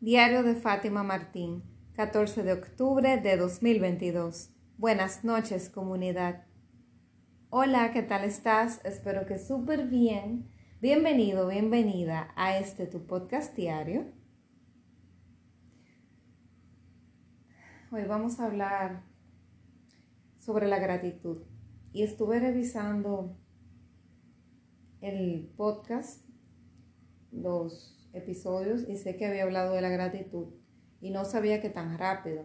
Diario de Fátima Martín, 14 de octubre de 2022. Buenas noches, comunidad. Hola, ¿qué tal estás? Espero que súper bien. Bienvenido, bienvenida a este tu podcast diario. Hoy vamos a hablar sobre la gratitud. Y estuve revisando el podcast, los episodios y sé que había hablado de la gratitud y no sabía que tan rápido.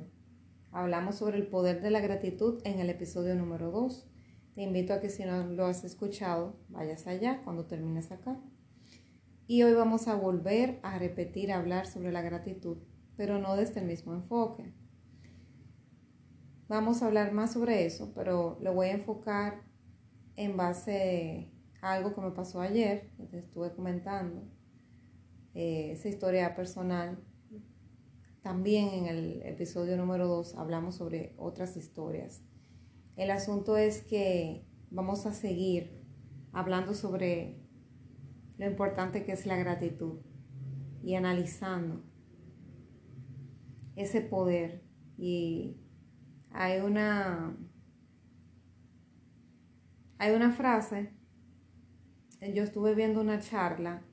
Hablamos sobre el poder de la gratitud en el episodio número 2. Te invito a que si no lo has escuchado, vayas allá cuando termines acá. Y hoy vamos a volver a repetir, a hablar sobre la gratitud, pero no desde el mismo enfoque. Vamos a hablar más sobre eso, pero lo voy a enfocar en base a algo que me pasó ayer, que te estuve comentando eh, esa historia personal. También en el episodio número 2 hablamos sobre otras historias. El asunto es que vamos a seguir hablando sobre lo importante que es la gratitud y analizando ese poder. Y hay una, hay una frase, yo estuve viendo una charla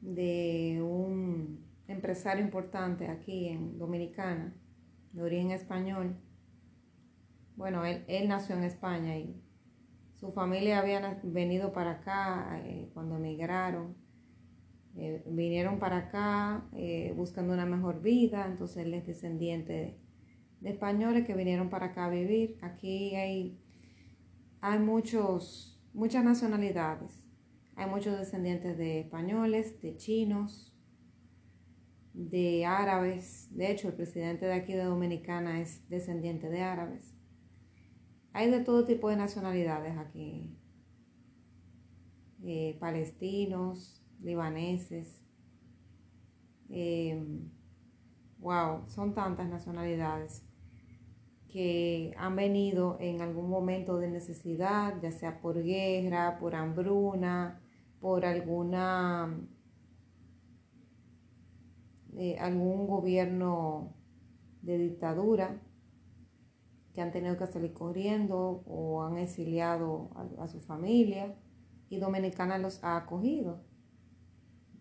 de un empresario importante aquí en Dominicana, de origen español. Bueno, él, nació en España y su familia había venido para acá eh, cuando emigraron. Eh, vinieron para acá eh, buscando una mejor vida, entonces él es descendiente de, de, españoles que vinieron para acá a vivir. Aquí hay, hay muchos, muchas nacionalidades hay muchos descendientes de españoles, de chinos, de árabes. De hecho, el presidente de aquí de Dominicana es descendiente de árabes. Hay de todo tipo de nacionalidades aquí. Eh, palestinos, libaneses. Em, wow, son tantas nacionalidades que han venido en algún momento de necesidad, ya sea por guerra, por hambruna, por alguna eh, algún gobierno de dictadura que han tenido que salir corriendo o han exiliado a, su familia y Dominicana los ha acogido.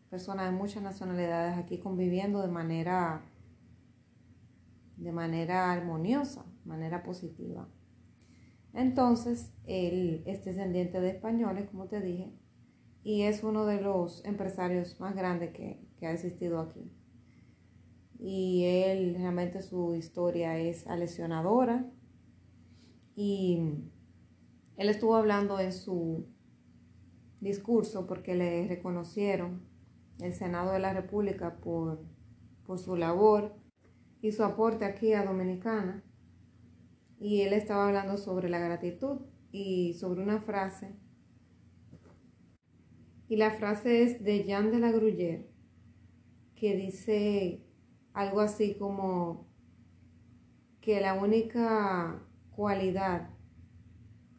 Personas de muchas nacionalidades aquí conviviendo de manera de manera armoniosa, manera positiva. Entonces, él es descendiente de españoles, como te dije, y es uno de los empresarios más grandes que, ha existido aquí. Y él, realmente su historia es alesionadora. Y él estuvo hablando en su discurso porque le reconocieron el Senado de la República por, por su labor y su aporte aquí a Dominicana. Y él estaba hablando sobre la gratitud y sobre una frase y la frase es de Jean de la Gruyère, que dice algo así como que la única cualidad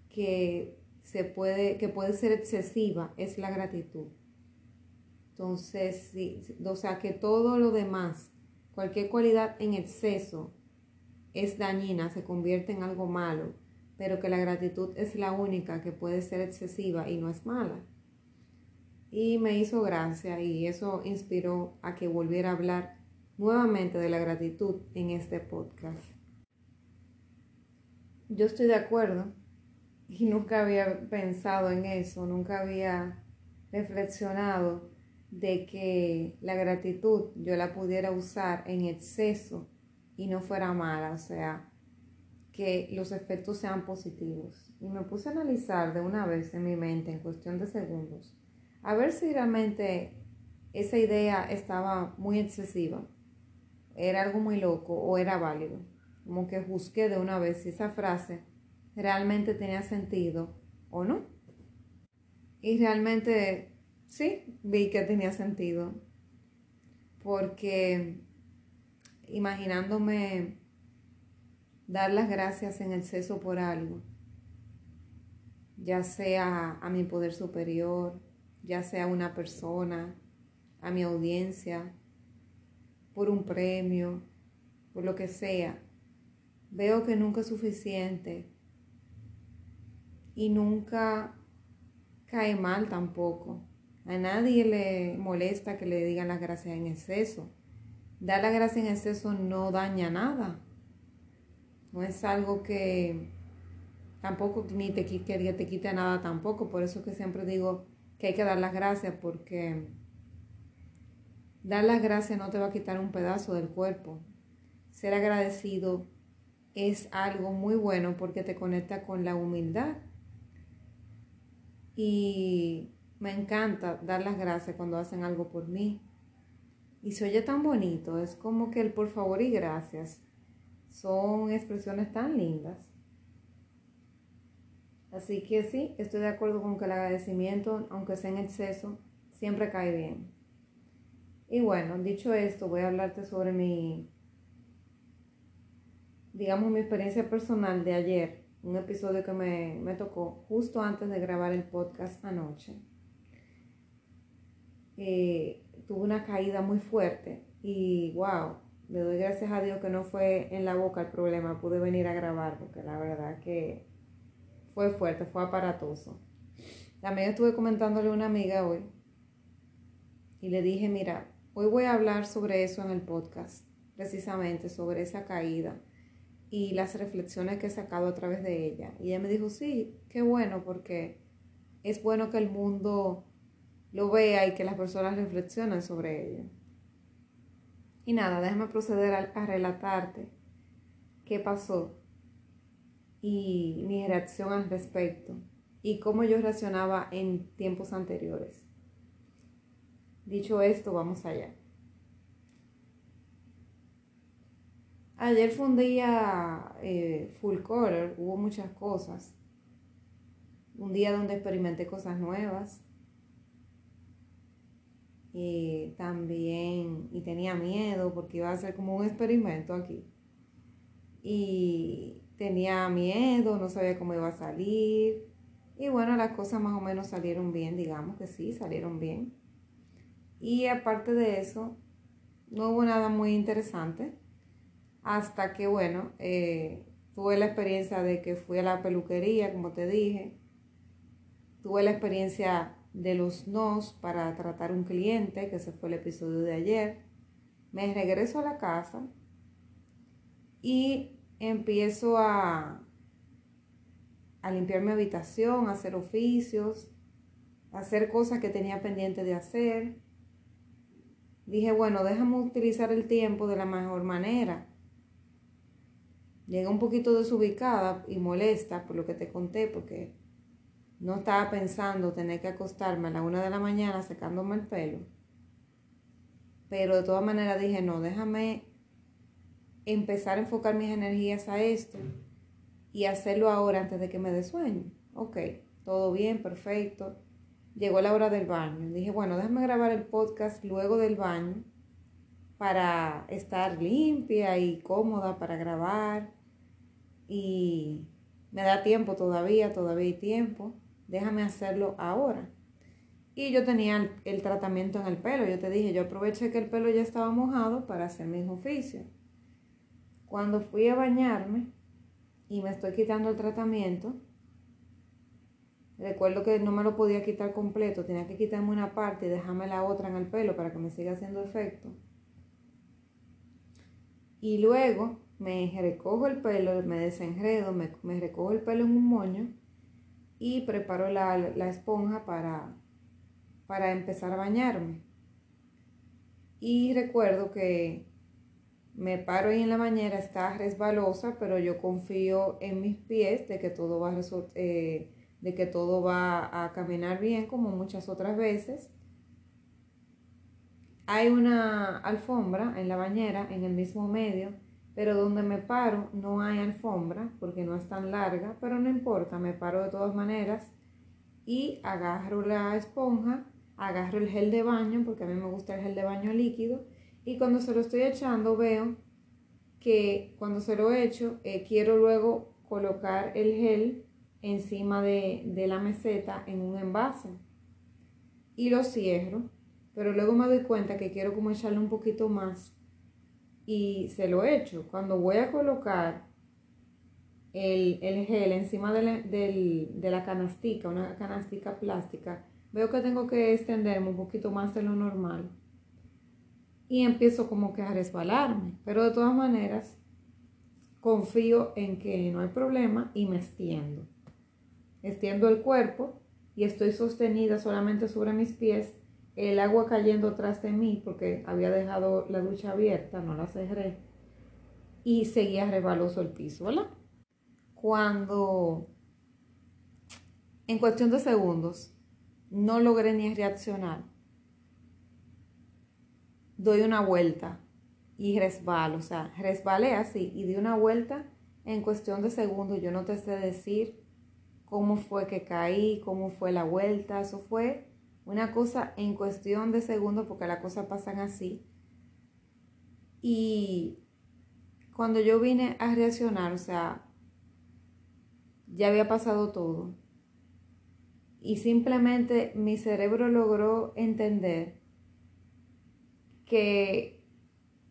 que se puede, que puede ser excesiva es la gratitud. Entonces, sí, o sea que todo lo demás, cualquier cualidad en exceso es dañina, se convierte en algo malo, pero que la gratitud es la única que puede ser excesiva y no es mala y me hizo gracia y eso inspiró a que volviera a hablar nuevamente de la gratitud en este podcast. Yo estoy de acuerdo y nunca había pensado en eso, nunca había reflexionado de que la gratitud yo la pudiera usar en exceso y no fuera mala, o sea, que los efectos sean positivos. Y me puse a analizar de una vez en mi mente, en cuestión de segundos, a ver si realmente esa idea estaba muy excesiva, era algo muy loco o era válido. Como que busqué de una vez si esa frase realmente tenía sentido o no. Y realmente sí, vi que tenía sentido. Porque imaginándome dar las gracias en exceso por algo, ya sea a mi poder superior, ya sea una persona, a mi audiencia, por un premio, por lo que sea, veo que nunca es suficiente y nunca cae mal tampoco. A nadie le molesta que le digan las gracias en exceso. Dar la gracia en exceso no daña nada. No es algo que tampoco ni te, que te quite nada tampoco. Por eso que siempre digo que hay que dar las gracias porque dar las gracias no te va a quitar un pedazo del cuerpo. Ser agradecido es algo muy bueno porque te conecta con la humildad. Y me encanta dar las gracias cuando hacen algo por mí. Y se oye tan bonito, es como que el por favor y gracias son expresiones tan lindas. Así que sí, estoy de acuerdo con que el agradecimiento, aunque sea en exceso, siempre cae bien. Y bueno, dicho esto, voy a hablarte sobre mi, digamos, mi experiencia personal de ayer, un episodio que me, me tocó justo antes de grabar el podcast anoche. Eh, tuve una caída muy fuerte y wow, le doy gracias a Dios que no fue en la boca el problema, pude venir a grabar porque la verdad que fue fuerte, fue aparatoso. También estuve comentándole a una amiga hoy y le dije, mira, hoy voy a hablar sobre eso en el podcast, precisamente sobre esa caída y las reflexiones que he sacado a través de ella. Y ella me dijo, sí, qué bueno, porque es bueno que el mundo lo vea y que las personas reflexionen sobre ello. Y nada, déjame proceder a, relatarte qué pasó y mi reacción al respecto y cómo yo reaccionaba en tiempos anteriores. Dicho esto, vamos allá. Ayer fue un día eh, full color, hubo muchas cosas. Un día donde experimenté cosas nuevas, y también, y tenía miedo porque iba a ser como un experimento aquí. Y tenía miedo, no sabía cómo iba a salir. Y bueno, las cosas más o menos salieron bien, digamos que sí, salieron bien. Y aparte de eso, no hubo nada muy interesante. Hasta que, bueno, eh, tuve la experiencia de que fui a la peluquería, como te dije. Tuve la experiencia de los nos para tratar un cliente, que ese fue el episodio de ayer. Me regreso a la casa y empiezo a, a limpiar mi habitación, a hacer oficios, hacer cosas que tenía pendiente de hacer. Dije, bueno, déjame utilizar el tiempo de la mejor manera. Llegué un poquito desubicada y molesta por lo que te conté, porque no estaba pensando tener que acostarme a la una de la mañana secándome el pelo. Pero de todas maneras dije, no, déjame empezar a enfocar mis energías a esto y hacerlo ahora antes de que me dé sueño. Ok, todo bien, perfecto. Llegó la hora del baño. Dije, bueno, déjame grabar el podcast luego del baño para estar limpia y cómoda para grabar. Y me da tiempo todavía, todavía hay tiempo déjame hacerlo ahora. Y yo tenía el, tratamiento en el pelo. Yo te dije, yo aproveché que el pelo ya estaba mojado para hacer mis oficios. Cuando fui a bañarme y me estoy quitando el tratamiento, recuerdo que no me lo podía quitar completo, tenía que quitarme una parte y dejarme la otra en el pelo para que me siga haciendo efecto. Y luego me recojo el pelo, me desenredo, me, me recojo el pelo en un moño y preparo la, esponja para, para empezar a bañarme. Y recuerdo que me paro ahí en la bañera, está resbalosa, pero yo confío en mis pies de que todo va a, eh, de que todo va a caminar bien como muchas otras veces. Hay una alfombra en la bañera en el mismo medio pero donde me paro no hay alfombra porque no es tan larga, pero no importa, me paro de todas maneras y agarro la esponja, agarro el gel de baño, porque a mí me gusta el gel de baño líquido, y cuando se lo estoy echando veo que cuando se lo echo, eh, quiero luego colocar el gel encima de, de la meseta en un envase y lo cierro, pero luego me doy cuenta que quiero como echarle un poquito más y se lo echo. Cuando voy a colocar el, gel encima de la, de la canastica, una canastica plástica, veo que tengo que extenderme un poquito más de lo normal y empiezo como que a resbalarme. Pero de todas maneras, confío en que no hay problema y me extiendo. Extiendo el cuerpo y estoy sostenida solamente sobre mis pies, el agua cayendo tras de mí porque había dejado la ducha abierta, no la cerré y seguía rebaloso el piso, ¿verdad? Cuando en cuestión de segundos no logré ni reaccionar, doy una vuelta y resbalo, o sea, resbalé así y di una vuelta en cuestión de segundos. Yo no te sé decir cómo fue que caí, cómo fue la vuelta, eso fue una cosa en cuestión de segundos porque las cosas pasan así. Y cuando yo vine a reaccionar, o sea, ya había pasado todo. Y simplemente mi cerebro logró entender que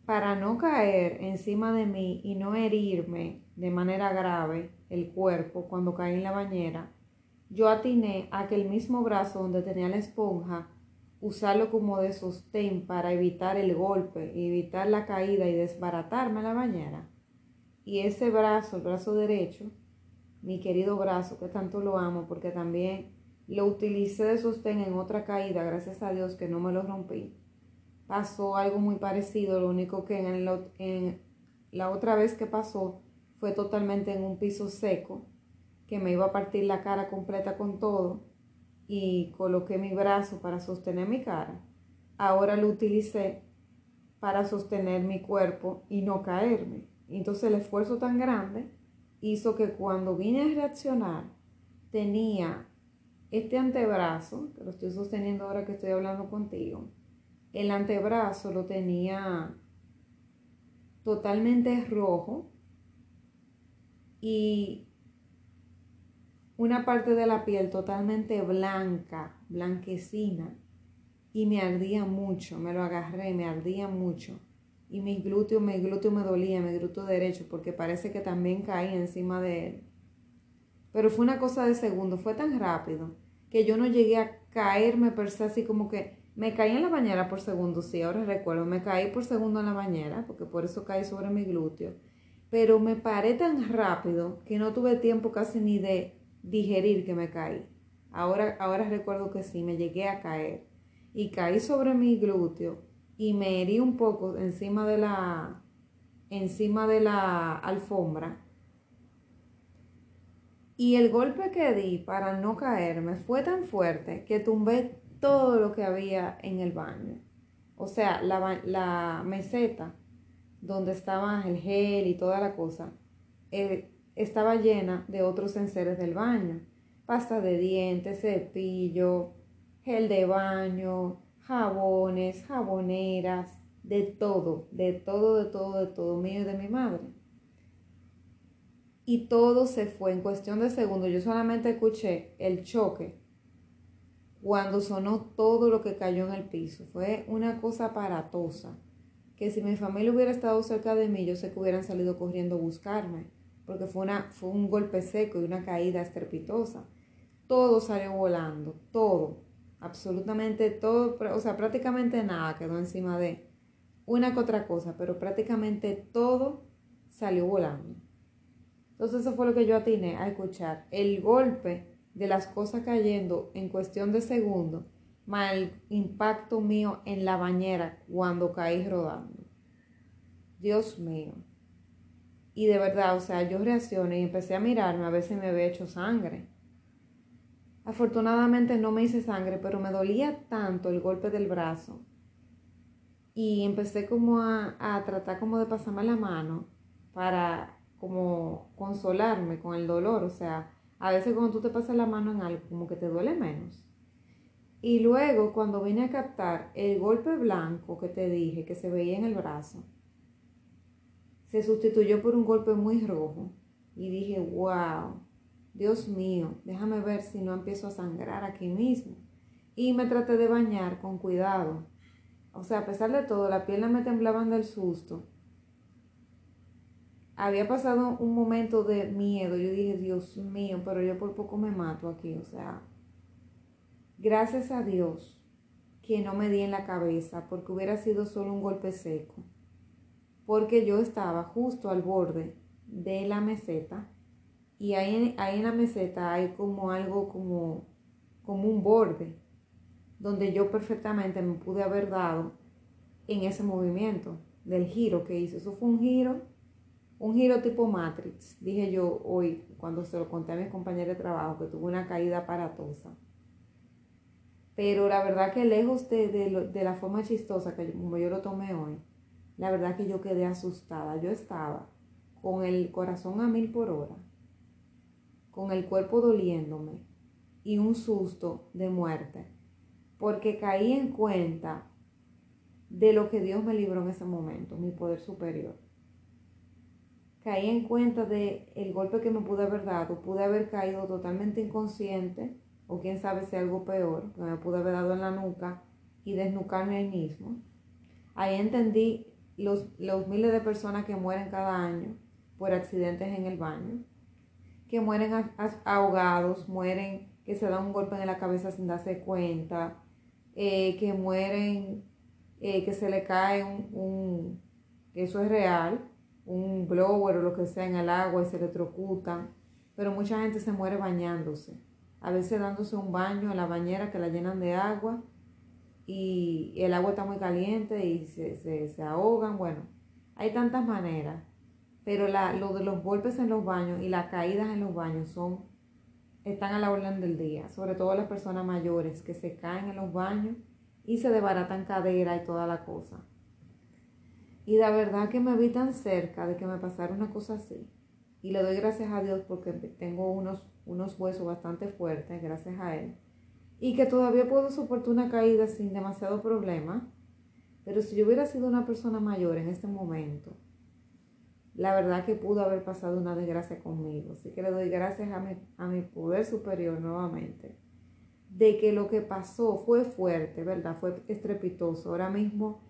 para no caer encima de mí y no herirme de manera grave el cuerpo cuando caí en la bañera, yo atiné a que el mismo brazo donde tenía la esponja, usarlo como de sostén para evitar el golpe, evitar la caída y desbaratarme la bañera. Y ese brazo, el brazo derecho, mi querido brazo, que tanto lo amo porque también lo utilicé de sostén en otra caída, gracias a Dios que no me lo rompí pasó algo muy parecido, lo único que en, la otra vez que pasó fue totalmente en un piso seco, que me iba a partir la cara completa con todo y coloqué mi brazo para sostener mi cara. Ahora lo utilicé para sostener mi cuerpo y no caerme. Entonces el esfuerzo tan grande hizo que cuando vine a reaccionar tenía este antebrazo, que lo estoy sosteniendo ahora que estoy hablando contigo, el antebrazo lo tenía totalmente rojo y una parte de la piel totalmente blanca, blanquecina, y me ardía mucho, me lo agarré, me ardía mucho. Y mi glúteo, mi glúteo me dolía, mi glúteo derecho, porque parece que también caí encima de él. Pero fue una cosa de segundo, fue tan rápido que yo no llegué a caerme per se así como que me caí en la bañera por segundo, sí, ahora recuerdo, me caí por segundo en la bañera, porque por eso caí sobre mi glúteo. Pero me paré tan rápido que no tuve tiempo casi ni de digerir que me caí. Ahora, ahora recuerdo que sí, me llegué a caer. Y caí sobre mi glúteo y me herí un poco encima de la, encima de la alfombra. Y el golpe que di para no caerme fue tan fuerte que tumbé todo lo que había en el baño. O sea, la, meseta donde estaba el gel y toda la cosa, eh, estaba llena de otros enseres del baño. Pasta de dientes, cepillo, gel de baño, jabones, jaboneras, de todo, de todo, de todo, de todo mío y de mi madre. Y todo se fue en cuestión de segundos. Yo solamente escuché el choque cuando sonó todo lo que cayó en el piso. Fue una cosa aparatosa, que si mi familia hubiera estado cerca de mí, yo sé que hubieran salido corriendo a buscarme, porque fue, una, fue un golpe seco y una caída estrepitosa. Todo salió volando, todo, absolutamente todo, o sea, prácticamente nada quedó encima de una que otra cosa, pero prácticamente todo salió volando. Entonces eso fue lo que yo atiné a escuchar. El golpe de las cosas cayendo en cuestión de segundos, más el impacto mío en la bañera cuando caí rodando. Dios mío. Y de verdad, o sea, yo reaccioné y empecé a mirarme a ver si me había hecho sangre. Afortunadamente no me hice sangre, pero me dolía tanto el golpe del brazo. Y empecé como a, a tratar como de pasarme la mano para como consolarme con el dolor, o sea, a veces cuando tú te pasas la mano en algo, como que te duele menos. Y luego, cuando vine a captar el golpe blanco que te dije, que se veía en el brazo, se sustituyó por un golpe muy rojo. Y dije, wow, Dios mío, déjame ver si no empiezo a sangrar aquí mismo. Y me traté de bañar con cuidado. O sea, a pesar de todo, la pierna me temblaban del susto. Había pasado un momento de miedo. Yo dije, Dios mío, pero yo por poco me mato aquí. O sea, gracias a Dios que no me di en la cabeza porque hubiera sido solo un golpe seco. Porque yo estaba justo al borde de la meseta y ahí, ahí en la meseta hay como algo como, como un borde donde yo perfectamente me pude haber dado en ese movimiento del giro que hice. Eso fue un giro, un giro tipo Matrix, dije yo hoy cuando se lo conté a mis compañeros de trabajo, que tuve una caída aparatosa. Pero la verdad que lejos de, de, la forma chistosa que como yo lo tomé hoy, la verdad que yo quedé asustada. Yo estaba con el corazón a mil por hora, con el cuerpo doliéndome y un susto de muerte, porque caí en cuenta de lo que Dios me libró en ese momento, mi poder superior. Caí en cuenta de golpe que me pude haber dado, pude haber caído totalmente inconsciente, o quién sabe si algo peor, que me pude haber dado en la nuca y desnucarme ahí mismo. Ahí entendí los, los miles de personas que mueren cada año por accidentes en el baño, que mueren ahogados, mueren que se dan un golpe en la cabeza sin darse cuenta, eh, que mueren eh, que se le cae un, eso es real, un blower o lo que sea en el agua y se electrocutan, pero mucha gente se muere bañándose, a veces dándose un baño en la bañera que la llenan de agua y el agua está muy caliente y se, se, ahogan, bueno, hay tantas maneras, pero la, lo de los golpes en los baños y las caídas en los baños son, están a la orden del día, sobre todo las personas mayores que se caen en los baños y se desbaratan cadera y toda la cosa. Y la verdad que me vi tan cerca de que me pasara una cosa así. Y le doy gracias a Dios porque tengo unos, unos huesos bastante fuertes, gracias a Él. Y que todavía puedo soportar una caída sin demasiado problema. Pero si yo hubiera sido una persona mayor en este momento, la verdad que pudo haber pasado una desgracia conmigo. Así que le doy gracias a mi, a mi poder superior nuevamente de que lo que pasó fue fuerte, ¿verdad? Fue estrepitoso. Ahora mismo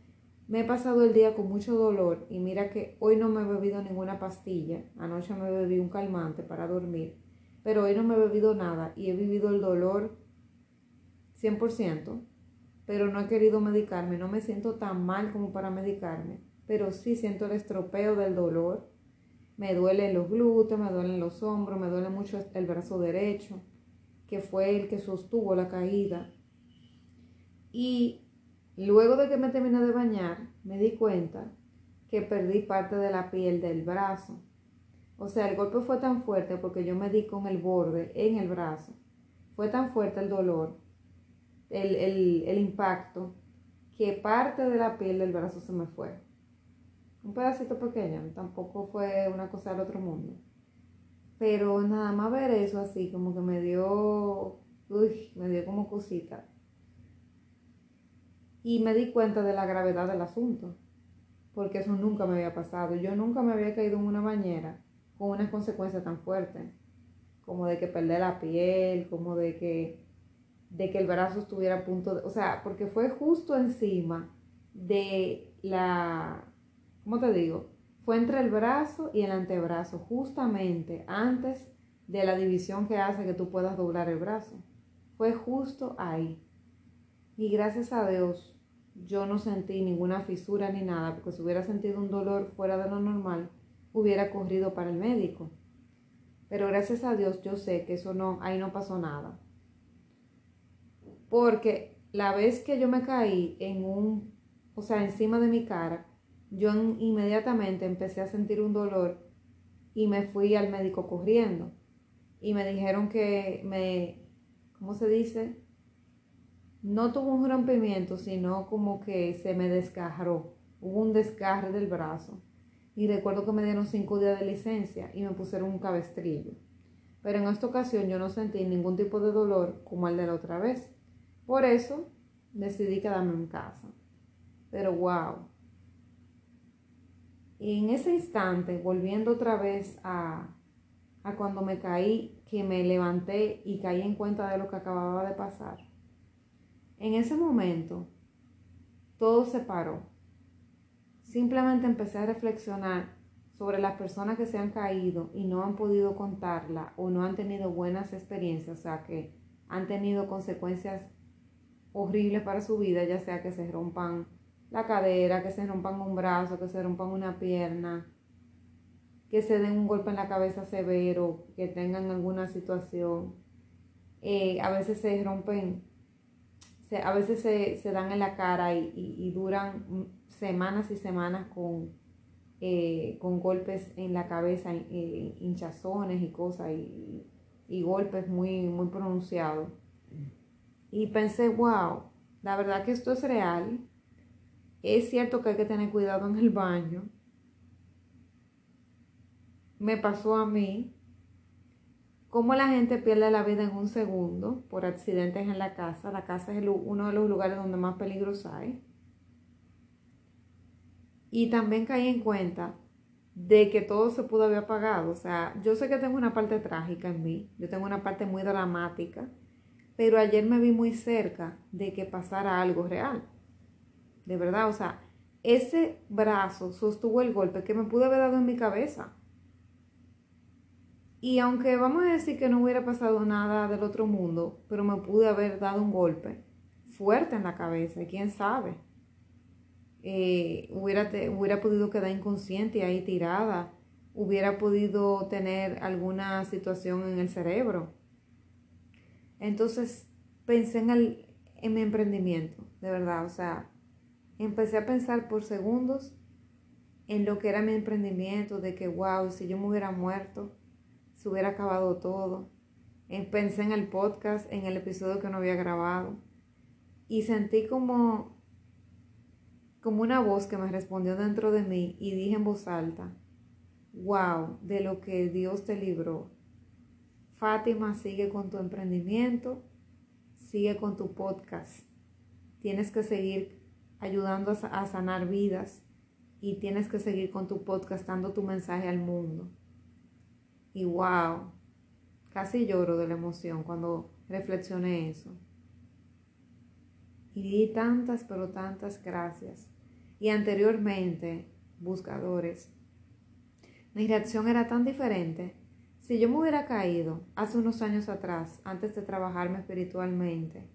me he pasado el día con mucho dolor y mira que hoy no me he bebido ninguna pastilla. Anoche me bebí un calmante para dormir, pero hoy no me he bebido nada y he vivido el dolor 100%, pero no he querido medicarme. No me siento tan mal como para medicarme, pero sí siento el estropeo del dolor. Me duelen los glúteos, me duelen los hombros, me duele mucho el brazo derecho que fue el que sostuvo la caída. Y luego de que me terminé de bañar, me di cuenta que perdí parte de la piel del brazo. O sea, el golpe fue tan fuerte porque yo me di con el borde en el brazo. Fue tan fuerte el dolor, el, el impacto, que parte de la piel del brazo se me fue. Un pedacito pequeño, tampoco fue una cosa del otro mundo. Pero nada más ver eso así, como que me dio, uy, me dio como cosita. Y me di cuenta de la gravedad del asunto, porque eso nunca me había pasado. Yo nunca me había caído en una bañera con una consecuencia tan fuerte, como de que perder la piel, como de que, de que el brazo estuviera a punto de, o sea, porque fue justo encima de la, ¿cómo te digo? Fue entre el brazo y el antebrazo, justamente antes de la división que hace que tú puedas doblar el brazo. Fue justo ahí. Y gracias a Dios, yo no sentí ninguna fisura ni nada, porque si hubiera sentido un dolor fuera de lo normal, hubiera corrido para el médico. Pero gracias a Dios yo sé que eso no, ahí no pasó nada. Porque la vez que yo me caí en un, o sea, encima de mi cara, yo inmediatamente empecé a sentir un dolor y me fui al médico corriendo. Y me dijeron que me, ¿cómo se dice? No tuvo un rompimiento, sino como que se me desgarró. Hubo un desgarre del brazo. Y recuerdo que me dieron cinco días de licencia y me pusieron un cabestrillo. Pero en esta ocasión yo no sentí ningún tipo de dolor como el de la otra vez. Por eso decidí quedarme en casa. Pero wow, y en ese instante, volviendo otra vez a, a cuando me caí, que me levanté y caí en cuenta de lo que acababa de pasar, en ese momento todo se paró. Simplemente empecé a reflexionar sobre las personas que se han caído y no han podido contarla o no han tenido buenas experiencias, o sea, que han tenido consecuencias horribles para su vida, ya sea que se rompan la cadera, que se rompan un brazo, que se rompan una pierna, que se den un golpe en la cabeza severo, que tengan alguna situación. Eh, a veces se rompen, a veces se, dan en la cara y, duran semanas y semanas con, eh, con golpes en la cabeza, eh, hinchazones y cosas, y, y, golpes muy, muy pronunciados. Y pensé, wow, la verdad que esto es real. Es cierto que hay que tener cuidado en el baño, me pasó a mí, cómo la gente pierde la vida en un segundo por accidentes en la casa. La casa es uno de los lugares donde más peligros hay. Y también caí en cuenta de que todo se pudo haber apagado. O sea, yo sé que tengo una parte trágica en mí, yo tengo una parte muy dramática, pero ayer me vi muy cerca de que pasara algo real. De verdad, o sea, ese brazo sostuvo el golpe que me pudo haber dado en mi cabeza. Y aunque vamos a decir que no hubiera pasado nada del otro mundo, pero me pude haber dado un golpe fuerte en la cabeza, quién sabe. Eh, hubiera, hubiera podido quedar inconsciente ahí tirada, hubiera podido tener alguna situación en el cerebro. Entonces pensé en, el, en mi emprendimiento, de verdad, o sea, empecé a pensar por segundos en lo que era mi emprendimiento, de que, wow, si yo me hubiera muerto, se hubiera acabado todo. Pensé en el podcast, en el episodio que no había grabado. Y sentí como, como una voz que me respondió dentro de mí y dije en voz alta, wow, de lo que Dios te libró. Fátima, sigue con tu emprendimiento, sigue con tu podcast. Tienes que seguir ayudando a sanar vidas y tienes que seguir con tu podcast dando tu mensaje al mundo. Y wow, casi lloro de la emoción cuando reflexioné eso. Y di tantas, pero tantas gracias. Y anteriormente, buscadores, mi reacción era tan diferente. Si yo me hubiera caído hace unos años atrás, antes de trabajarme espiritualmente,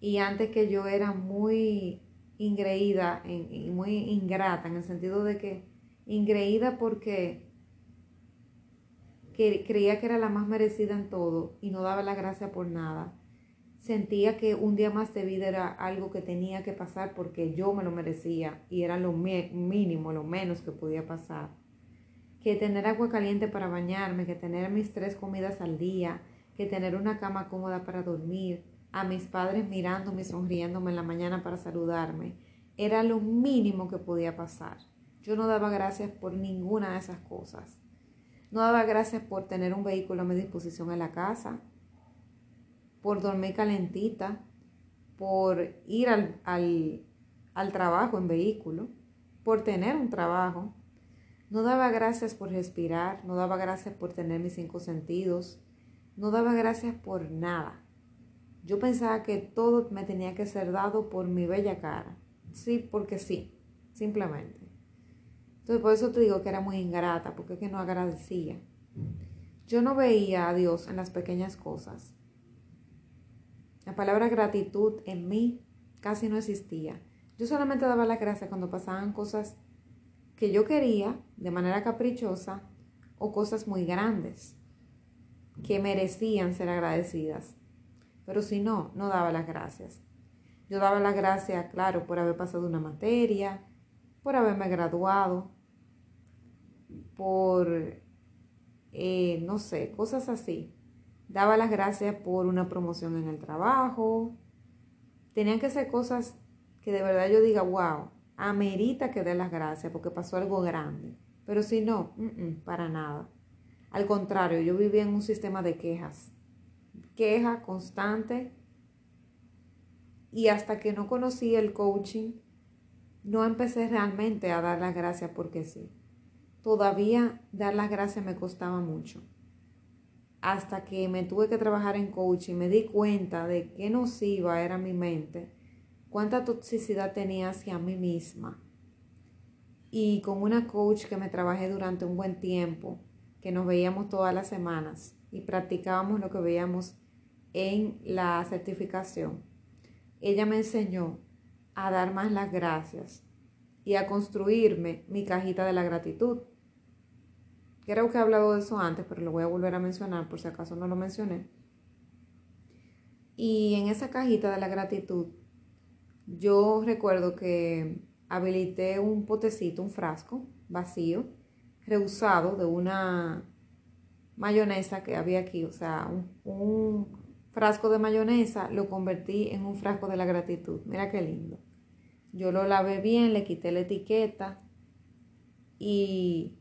y antes que yo era muy ingreída y muy ingrata, en el sentido de que ingreída porque que creía que era la más merecida en todo y no daba la gracia por nada. Sentía que un día más de vida era algo que tenía que pasar porque yo me lo merecía y era lo mínimo, lo menos que podía pasar. Que tener agua caliente para bañarme, que tener mis tres comidas al día, que tener una cama cómoda para dormir, a mis padres mirándome y sonriéndome en la mañana para saludarme, era lo mínimo que podía pasar. Yo no daba gracias por ninguna de esas cosas. No daba gracias por tener un vehículo a mi disposición en la casa, por dormir calentita, por ir al, al, trabajo en vehículo, por tener un trabajo. No daba gracias por respirar, no daba gracias por tener mis cinco sentidos, no daba gracias por nada. Yo pensaba que todo me tenía que ser dado por mi bella cara. Sí, porque sí, simplemente. Entonces, por eso te digo que era muy ingrata, porque es que no agradecía. Yo no veía a Dios en las pequeñas cosas. La palabra gratitud en mí casi no existía. Yo solamente daba la gracia cuando pasaban cosas que yo quería de manera caprichosa o cosas muy grandes que merecían ser agradecidas. Pero si no, no daba las gracias. Yo daba las gracias, claro, por haber pasado una materia, por haberme graduado, por, eh, no sé, cosas así. Daba las gracias por una promoción en el trabajo. Tenían que ser cosas que de verdad yo diga, wow, amerita que dé las gracias porque pasó algo grande. Pero si no, para nada. Al contrario, yo vivía en un sistema de quejas. Queja constante. Y hasta que no conocí el coaching, no empecé realmente a dar las gracias porque sí todavía dar las gracias me costaba mucho. Hasta que me tuve que trabajar en coaching, me di cuenta de qué nociva era mi mente, cuánta toxicidad tenía hacia mí misma y con una coach que me trabajé durante un buen tiempo, que nos veíamos todas las semanas y practicábamos lo que veíamos en la certificación. Ella me enseñó a dar más las gracias y a construirme mi cajita de la gratitud. Creo que he hablado de eso antes, pero lo voy a volver a mencionar por si acaso no lo mencioné. Y en esa cajita de la gratitud, yo recuerdo que habilité un potecito, un frasco vacío, reusado de una mayonesa que había aquí, o sea, un, un, frasco de mayonesa lo convertí en un frasco de la gratitud. Mira qué lindo. Yo lo lavé bien, le quité la etiqueta y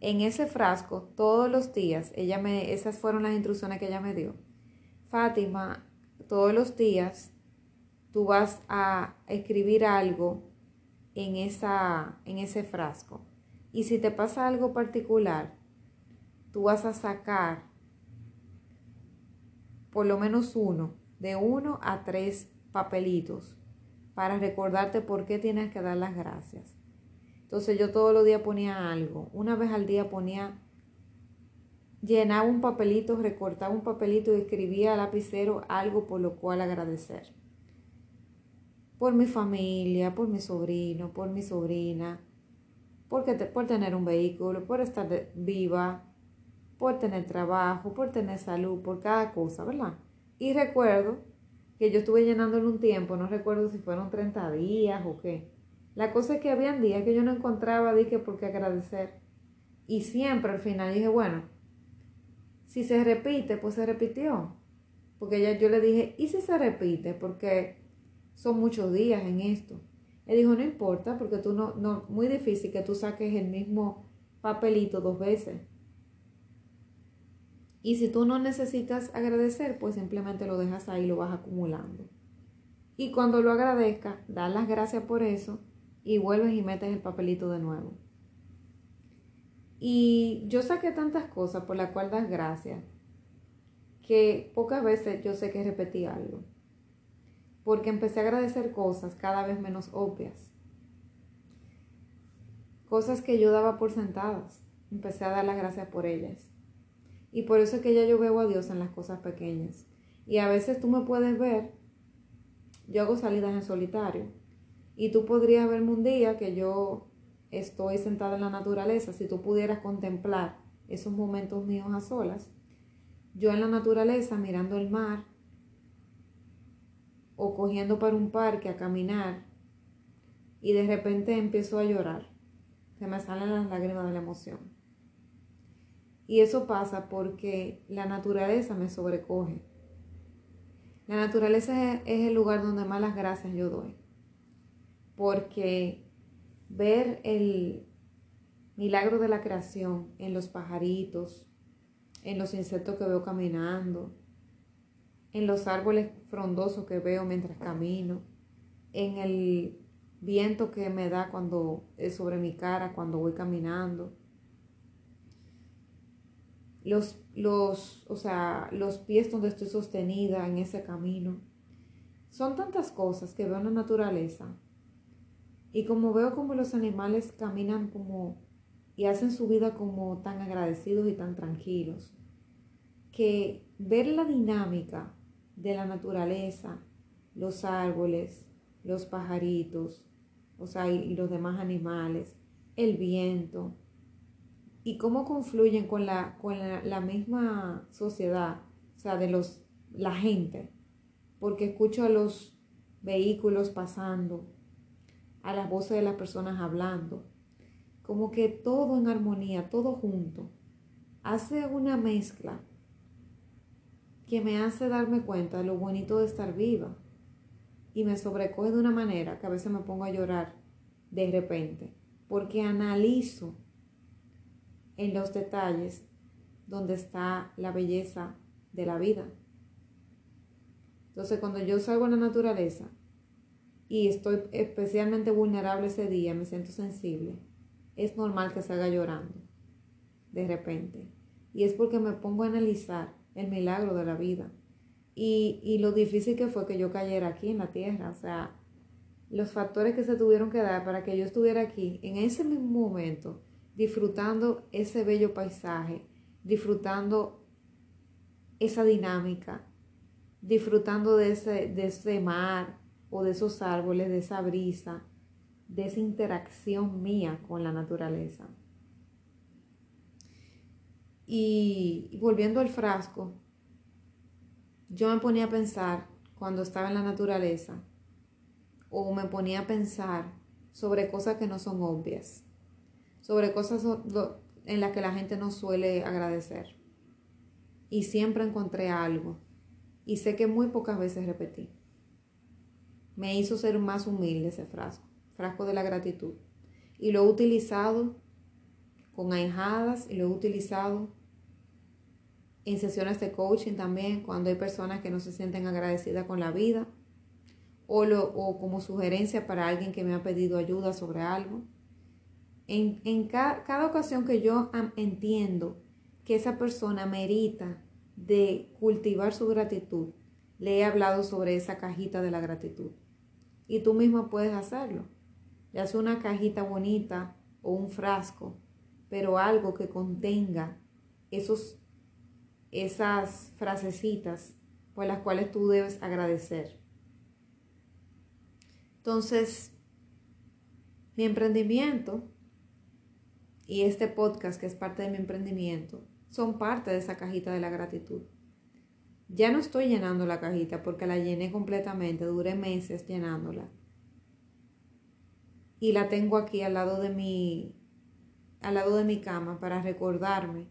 en ese frasco todos los días, ella me, esas fueron las instrucciones que ella me dio. Fátima, todos los días tú vas a escribir algo en, esa, en ese frasco. Y si te pasa algo particular, tú vas a sacar por lo menos uno, de uno a tres papelitos para recordarte por qué tienes que dar las gracias. Entonces yo todos los días ponía algo. Una vez al día ponía, llenaba un papelito, recortaba un papelito y escribía al lapicero algo por lo cual agradecer por mi familia, por mi sobrino, por mi sobrina, porque por tener un vehículo, por estar viva, por tener trabajo, por tener salud, por cada cosa, ¿verdad? Y recuerdo que yo estuve llenándolo un tiempo, no recuerdo si fueron 30 días o qué. La cosa es que habían días que yo no encontraba, dije, por qué agradecer. Y siempre al final dije, bueno, si se repite, pues se repitió. Porque ya yo le dije, ¿y si se repite? Porque son muchos días en esto. Él dijo, no importa, porque tú no, no, muy difícil que tú saques el mismo papelito dos veces. Y si tú no necesitas agradecer, pues simplemente lo dejas ahí, lo vas acumulando. Y cuando lo agradezcas, das las gracias por eso y vuelves y metes el papelito de nuevo. Y yo saqué tantas cosas por las cuales das gracias que pocas veces yo sé que repetí algo porque empecé a agradecer cosas cada vez menos obvias. Cosas que yo daba por sentadas. Empecé a dar las gracias por ellas. Y por eso es que ya yo veo a Dios en las cosas pequeñas. Y a veces tú me puedes ver, yo hago salidas en solitario. Y tú podrías verme un día que yo estoy sentada en la naturaleza. Si tú pudieras contemplar esos momentos míos a solas, yo en la naturaleza mirando el mar, o cogiendo para un parque a caminar y de repente empiezo a llorar. Se me salen las lágrimas de la emoción. Y eso pasa porque la naturaleza me sobrecoge. La naturaleza es el lugar donde más las gracias yo doy. Porque ver el milagro de la creación en los pajaritos, en los insectos que veo caminando, en los árboles frondosos que veo mientras camino, en el viento que me da cuando es sobre mi cara cuando voy caminando. Los, los, o sea, los pies donde estoy sostenida en ese camino. Son tantas cosas que veo en la naturaleza. Y como veo como los animales caminan como y hacen su vida como tan agradecidos y tan tranquilos, que ver la dinámica de la naturaleza, los árboles, los pajaritos, o sea, y, los demás animales, el viento, y cómo confluyen con la, con la, misma sociedad, o sea, de los, la gente, porque escucho a los vehículos pasando, a las voces de las personas hablando, como que todo en armonía, todo junto, hace una mezcla que me hace darme cuenta de lo bonito de estar viva. Y me sobrecoge de una manera que a veces me pongo a llorar de repente, porque analizo en los detalles donde está la belleza de la vida. Entonces, cuando yo salgo a la naturaleza y estoy especialmente vulnerable ese día, me siento sensible, es normal que salga llorando de repente. Y es porque me pongo a analizar el milagro de la vida. Y, lo difícil que fue que yo cayera aquí en la tierra. O sea, los factores que se tuvieron que dar para que yo estuviera aquí en ese mismo momento, disfrutando ese bello paisaje, disfrutando esa dinámica, disfrutando de ese, de ese mar o de esos árboles, de esa brisa, de esa interacción mía con la naturaleza. Y, volviendo al frasco, yo me ponía a pensar cuando estaba en la naturaleza o me ponía a pensar sobre cosas que no son obvias, sobre cosas en las que la gente no suele agradecer. Y siempre encontré algo. Y sé que muy pocas veces repetí. Me hizo ser más humilde ese frasco, frasco de la gratitud. Y lo he utilizado con ahijadas y lo he utilizado en sesiones de coaching también, cuando hay personas que no se sienten agradecidas con la vida o, lo, o como sugerencia para alguien que me ha pedido ayuda sobre algo. En, en cada ocasión que yo entiendo que esa persona merita de cultivar su gratitud, le he hablado sobre esa cajita de la gratitud. Y tú mismo puedes hacerlo. Ya sea una cajita bonita o un frasco, pero algo que contenga esos, esas frasecitas por las cuales tú debes agradecer. Entonces, mi emprendimiento y este podcast que es parte de mi emprendimiento son parte de esa cajita de la gratitud. Ya no estoy llenando la cajita porque la llené completamente, duré meses llenándola. Y la tengo aquí al lado de mi al lado de mi cama para recordarme.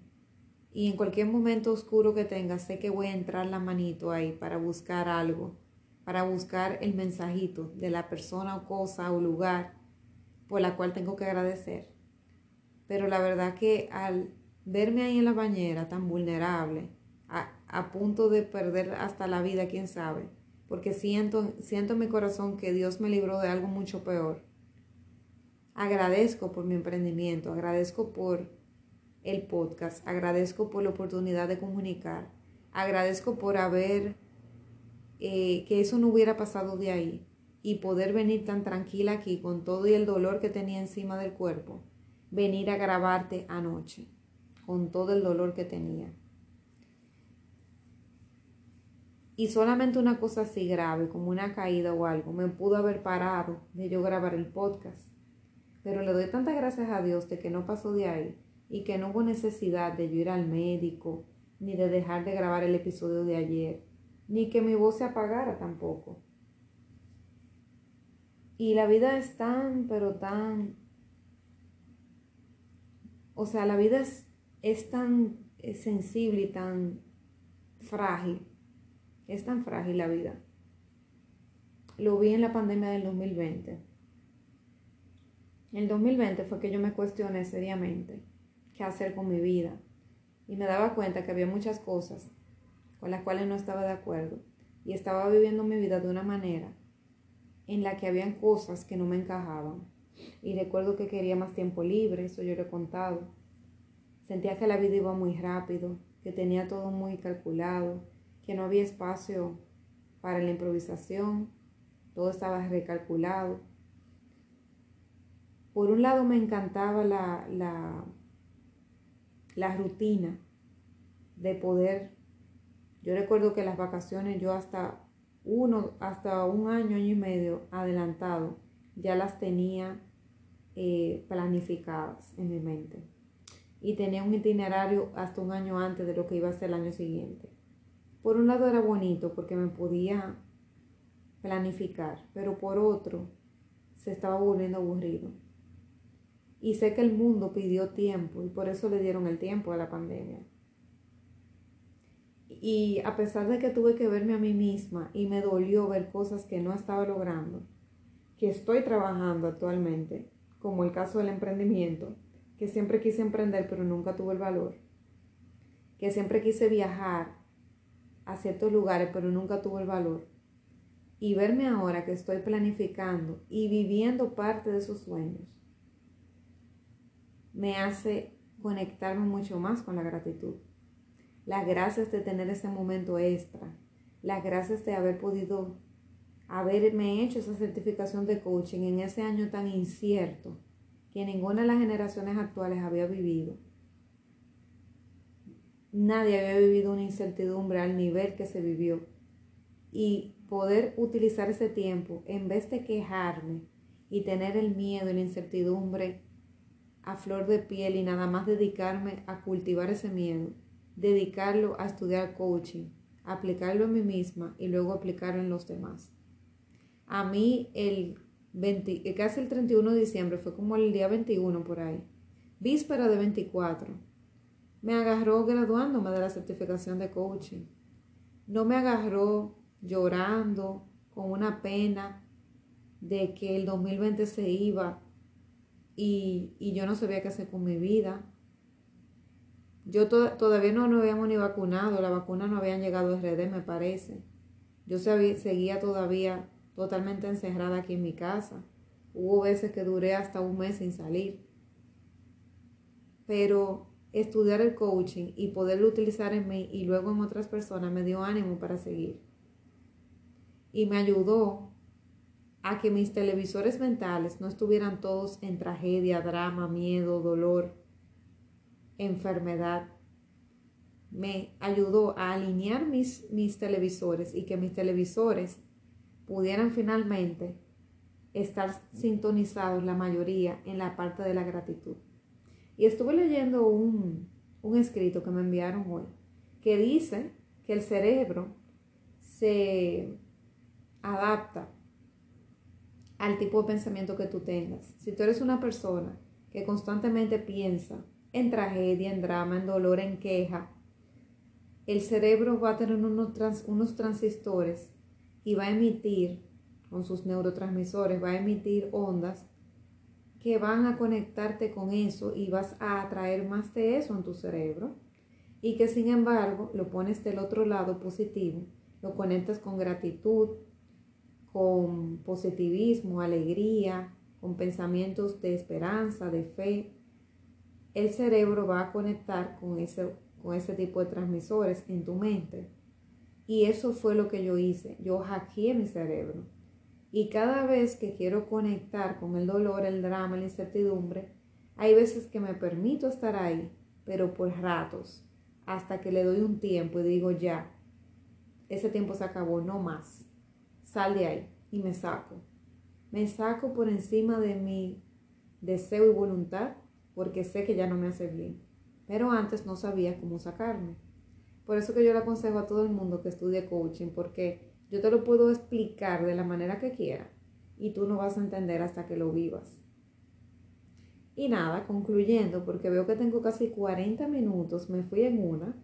Y en cualquier momento oscuro que tenga, sé que voy a entrar la manito ahí para buscar algo para buscar el mensajito de la persona o cosa o lugar por la cual tengo que agradecer. Pero la verdad que al verme ahí en la bañera tan vulnerable, a, punto de perder hasta la vida, quién sabe, porque siento, siento en mi corazón que Dios me libró de algo mucho peor. Agradezco por mi emprendimiento, agradezco por el podcast, agradezco por la oportunidad de comunicar, agradezco por haber eh, que eso no hubiera pasado de ahí y poder venir tan tranquila aquí con todo y el dolor que tenía encima del cuerpo, venir a grabarte anoche con todo el dolor que tenía. Y solamente una cosa así grave, como una caída o algo, me pudo haber parado de yo grabar el podcast. Pero le doy tantas gracias a Dios de que no pasó de ahí y que no hubo necesidad de yo ir al médico ni de dejar de grabar el episodio de ayer ni que mi voz se apagara tampoco. Y la vida es tan, pero tan... O sea, la vida es, es tan sensible y tan frágil. Es tan frágil la vida. Lo vi en la pandemia del 2020. En el 2020 fue que yo me cuestioné seriamente qué hacer con mi vida. Y me daba cuenta que había muchas cosas con las cuales no estaba de acuerdo y estaba viviendo mi vida de una manera en la que habían cosas que no me encajaban. Y recuerdo que quería más tiempo libre, eso yo lo he contado. Sentía que la vida iba muy rápido, que tenía todo muy calculado, que no había espacio para la improvisación, todo estaba recalculado. Por un lado me encantaba la, la, rutina de poder yo recuerdo que las vacaciones yo hasta uno, hasta un año, año y medio adelantado, ya las tenía eh, planificadas en mi mente. Y tenía un itinerario hasta un año antes de lo que iba a ser el año siguiente. Por un lado era bonito porque me podía planificar, pero por otro se estaba volviendo aburrido. Y sé que el mundo pidió tiempo y por eso le dieron el tiempo a la pandemia. Y a pesar de que tuve que verme a mí misma y me dolió ver cosas que no estaba logrando, que estoy trabajando actualmente, como el caso del emprendimiento, que siempre quise emprender pero nunca tuve el valor, que siempre quise viajar a ciertos lugares pero nunca tuve el valor, y verme ahora que estoy planificando y viviendo parte de esos sueños, me hace conectarme mucho más con la gratitud. Las gracias de tener ese momento extra, las gracias de haber podido haberme hecho esa certificación de coaching en ese año tan incierto que ninguna de las generaciones actuales había vivido. Nadie había vivido una incertidumbre al nivel que se vivió. Y poder utilizar ese tiempo, en vez de quejarme y tener el miedo y la incertidumbre a flor de piel y nada más dedicarme a cultivar ese miedo, dedicarlo a estudiar coaching, aplicarlo en mí misma y luego aplicarlo en los demás. A mí el 20, casi el 31 de diciembre, fue como el día 21 por ahí, víspera de 24, me agarró graduándome de la certificación de coaching. No me agarró llorando, con una pena de que el 2020 se iba y, yo no sabía qué hacer con mi vida. Yo todavía no nos habíamos ni vacunado, la vacuna no habían llegado a RD, me parece. Yo seguía todavía totalmente encerrada aquí en mi casa. Hubo veces que duré hasta un mes sin salir. Pero estudiar el coaching y poderlo utilizar en mí y luego en otras personas me dio ánimo para seguir. Y me ayudó a que mis televisores mentales no estuvieran todos en tragedia, drama, miedo, dolor, enfermedad. Me ayudó a alinear mis, mis televisores y que mis televisores pudieran finalmente estar sintonizados la mayoría en la parte de la gratitud. Y estuve leyendo un, un escrito que me enviaron hoy que dice que el cerebro se adapta al tipo de pensamiento que tú tengas. Si tú eres una persona que constantemente piensa en tragedia, en drama, en dolor, en queja, el cerebro va a tener unos, unos transistores y va a emitir con sus neurotransmisores, va a emitir ondas que van a conectarte con eso y vas a atraer más de eso en tu cerebro y que sin embargo lo pones del otro lado positivo, lo conectas con gratitud, con positivismo, alegría, con pensamientos de esperanza, de fe, el cerebro va a conectar con ese, con ese tipo de transmisores en tu mente. Y eso fue lo que yo hice. Yo hackeé mi cerebro. Y cada vez que quiero conectar con el dolor, el drama, la incertidumbre, hay veces que me permito estar ahí, pero por ratos, hasta que le doy un tiempo y digo ya, ese tiempo se acabó, no más sal de ahí y me saco. Me saco por encima de mi deseo y voluntad porque sé que ya no me hace bien. Pero antes no sabía cómo sacarme. Por eso que yo le aconsejo a todo el mundo que estudie coaching porque yo te lo puedo explicar de la manera que quiera y tú no vas a entender hasta que lo vivas. Y nada, concluyendo, porque veo que tengo casi 40 minutos, me fui en una.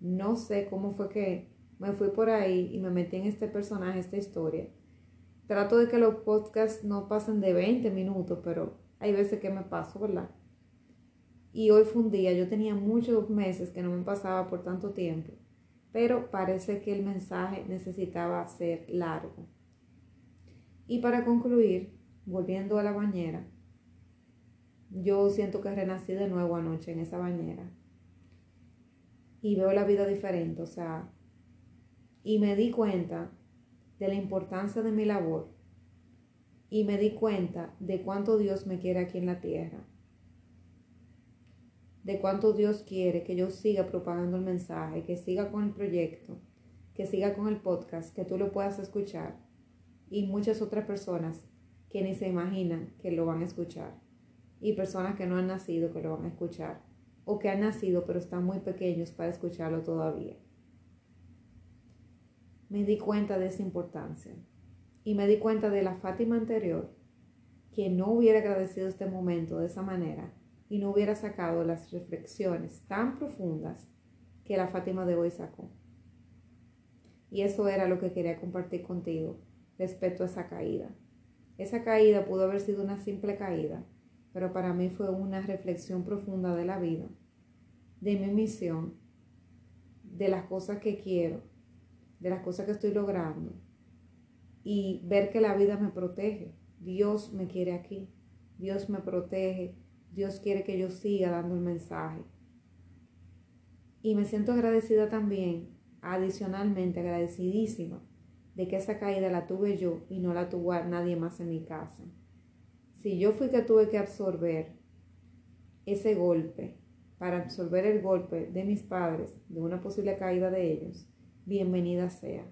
No sé cómo fue que me fui por ahí y me metí en este personaje, esta historia. Trato de que los podcasts no pasen de 20 minutos, pero hay veces que me paso, ¿verdad? Y hoy fue un día, yo tenía muchos meses que no me pasaba por tanto tiempo, pero parece que el mensaje necesitaba ser largo. Y para concluir, volviendo a la bañera, yo siento que renací de nuevo anoche en esa bañera y veo la vida diferente, o sea, y me di cuenta de la importancia de mi labor y me di cuenta de cuánto Dios me quiere aquí en la tierra, de cuánto Dios quiere que yo siga propagando el mensaje, que siga con el proyecto, que siga con el podcast, que tú lo puedas escuchar y muchas otras personas que ni se imaginan que lo van a escuchar y personas que no han nacido que lo van a escuchar o que han nacido pero están muy pequeños para escucharlo todavía me di cuenta de esa importancia. Y me di cuenta de la Fátima anterior, que no hubiera agradecido este momento de esa manera y no hubiera sacado las reflexiones tan profundas que la Fátima de hoy sacó. Y eso era lo que quería compartir contigo respecto a esa caída. Esa caída pudo haber sido una simple caída, pero para mí fue una reflexión profunda de la vida, de mi misión, de las cosas que quiero de las cosas que estoy logrando y ver que la vida me protege. Dios me quiere aquí, Dios me protege, Dios quiere que yo siga dando el mensaje. Y me siento agradecida también, adicionalmente agradecidísima de que esa caída la tuve yo y no la tuvo nadie más en mi casa. Si yo fui que tuve que absorber ese golpe, para absorber el golpe de mis padres, de una posible caída de ellos, bienvenida sea,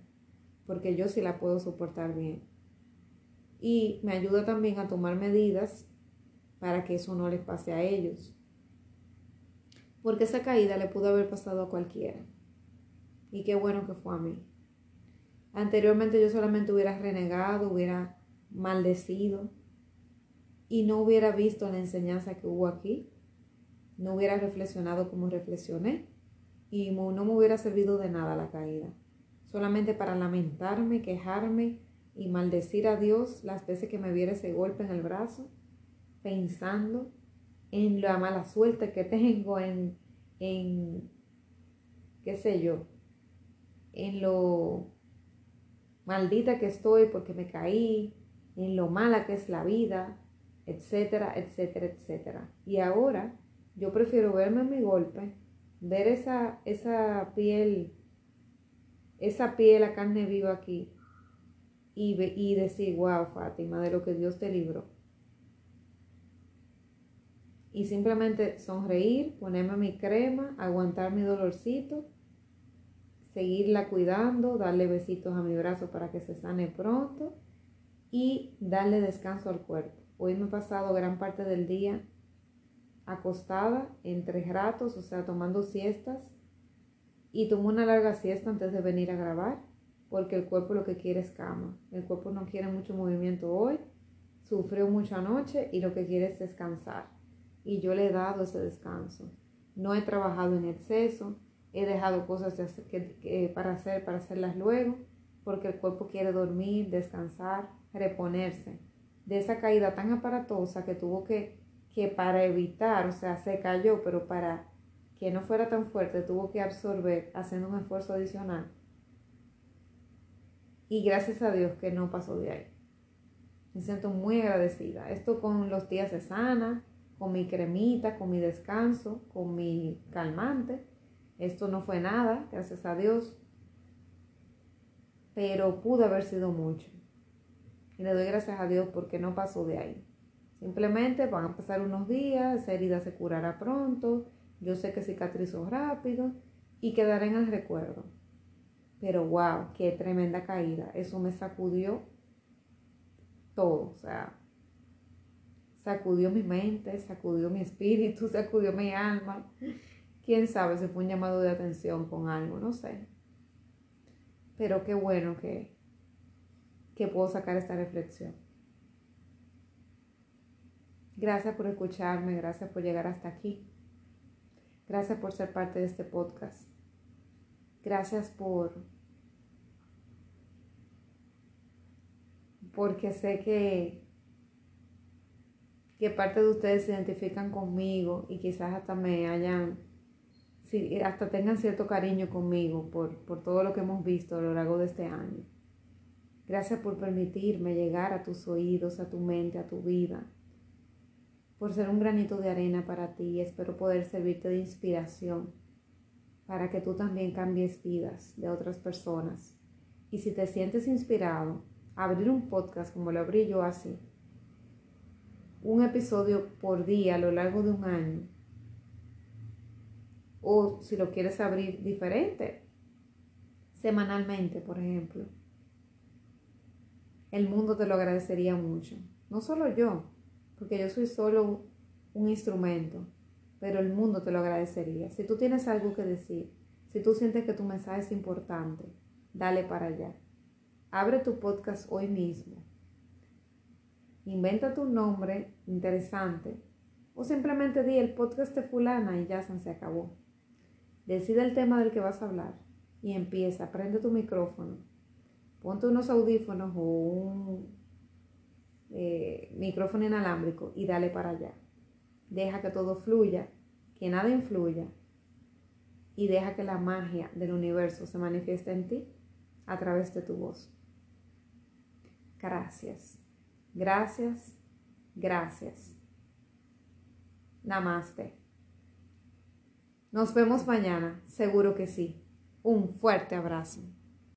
porque yo sí la puedo soportar bien. Y me ayuda también a tomar medidas para que eso no les pase a ellos. Porque esa caída le pudo haber pasado a cualquiera. Y qué bueno que fue a mí. Anteriormente yo solamente hubiera renegado, hubiera maldecido y no hubiera visto la enseñanza que hubo aquí. No hubiera reflexionado como reflexioné y no me hubiera servido de nada la caída. Solamente para lamentarme, quejarme y maldecir a Dios las veces que me viera ese golpe en el brazo, pensando en la mala suerte que tengo, en, en qué sé yo, en lo maldita que estoy porque me caí, en lo mala que es la vida, etcétera, etcétera, etcétera. Y ahora yo prefiero verme mi golpe, ver esa, esa piel, esa piel, la carne viva aquí, y, y decir, wow, Fátima, de lo que Dios te libró. Y simplemente sonreír, ponerme mi crema, aguantar mi dolorcito seguirla cuidando, darle besitos a mi brazo para que se sane pronto y darle descanso al cuerpo. Hoy me he pasado gran parte del día acostada en tres ratos, o sea, tomando siestas y tomo una larga siesta antes de venir a grabar porque el cuerpo lo que quiere es cama. El cuerpo no quiere mucho movimiento hoy, sufrió mucho anoche y lo que quiere es descansar. Y yo le he dado ese descanso. No he trabajado en exceso, he dejado cosas para hacer, para hacerlas luego, porque el cuerpo quiere dormir, descansar, reponerse de esa caída tan aparatosa que tuvo que, que para evitar, o sea, se cayó, pero para que no fuera tan fuerte, tuvo que absorber haciendo un esfuerzo adicional. Y gracias a Dios que no pasó de ahí. Me siento muy agradecida. Esto con los días de sana, con mi cremita, con mi descanso, con mi calmante esto no fue nada, gracias a Dios, pero pudo haber sido mucho. Y le doy gracias a Dios porque no pasó de ahí. Simplemente van a pasar unos días, esa herida se curará pronto, yo sé que cicatrizó rápido y quedará en el recuerdo. Pero wow, qué tremenda caída. Eso me sacudió todo, o sea, sacudió mi mente, sacudió mi espíritu, sacudió mi alma quién sabe si fue un llamado de atención con algo, no sé. Pero qué bueno que, que puedo sacar esta reflexión. Gracias por escucharme, gracias por llegar hasta aquí. Gracias por ser parte de este podcast. Gracias por porque sé que que parte de ustedes se identifican conmigo y quizás hasta me hayan hasta tengan cierto cariño conmigo por, por todo lo que hemos visto a lo largo de este año. Gracias por permitirme llegar a tus oídos, a tu mente, a tu vida, por ser un granito de arena para ti. Espero poder servirte de inspiración para que tú también cambies vidas de otras personas. Y si te sientes inspirado, abrir un podcast como lo abrí yo así, un episodio por día a lo largo de un año, o si lo quieres abrir diferente, semanalmente, por ejemplo. El mundo te lo agradecería mucho. No solo yo, porque yo soy solo un instrumento, pero el mundo te lo agradecería. Si tú tienes algo que decir, si tú sientes que tu mensaje es importante, dale para allá. Abre tu podcast hoy mismo. Inventa tu nombre interesante o simplemente di el podcast de fulana y ya se acabó. Decide el tema del que vas a hablar y empieza, prende tu micrófono, ponte unos audífonos o un eh, micrófono inalámbrico y dale para allá. Deja que todo fluya, que nada influya y deja que la magia del universo se manifieste en ti a través de tu voz. Gracias, gracias, gracias. Namaste. Nos vemos mañana, seguro que sí. Un fuerte abrazo.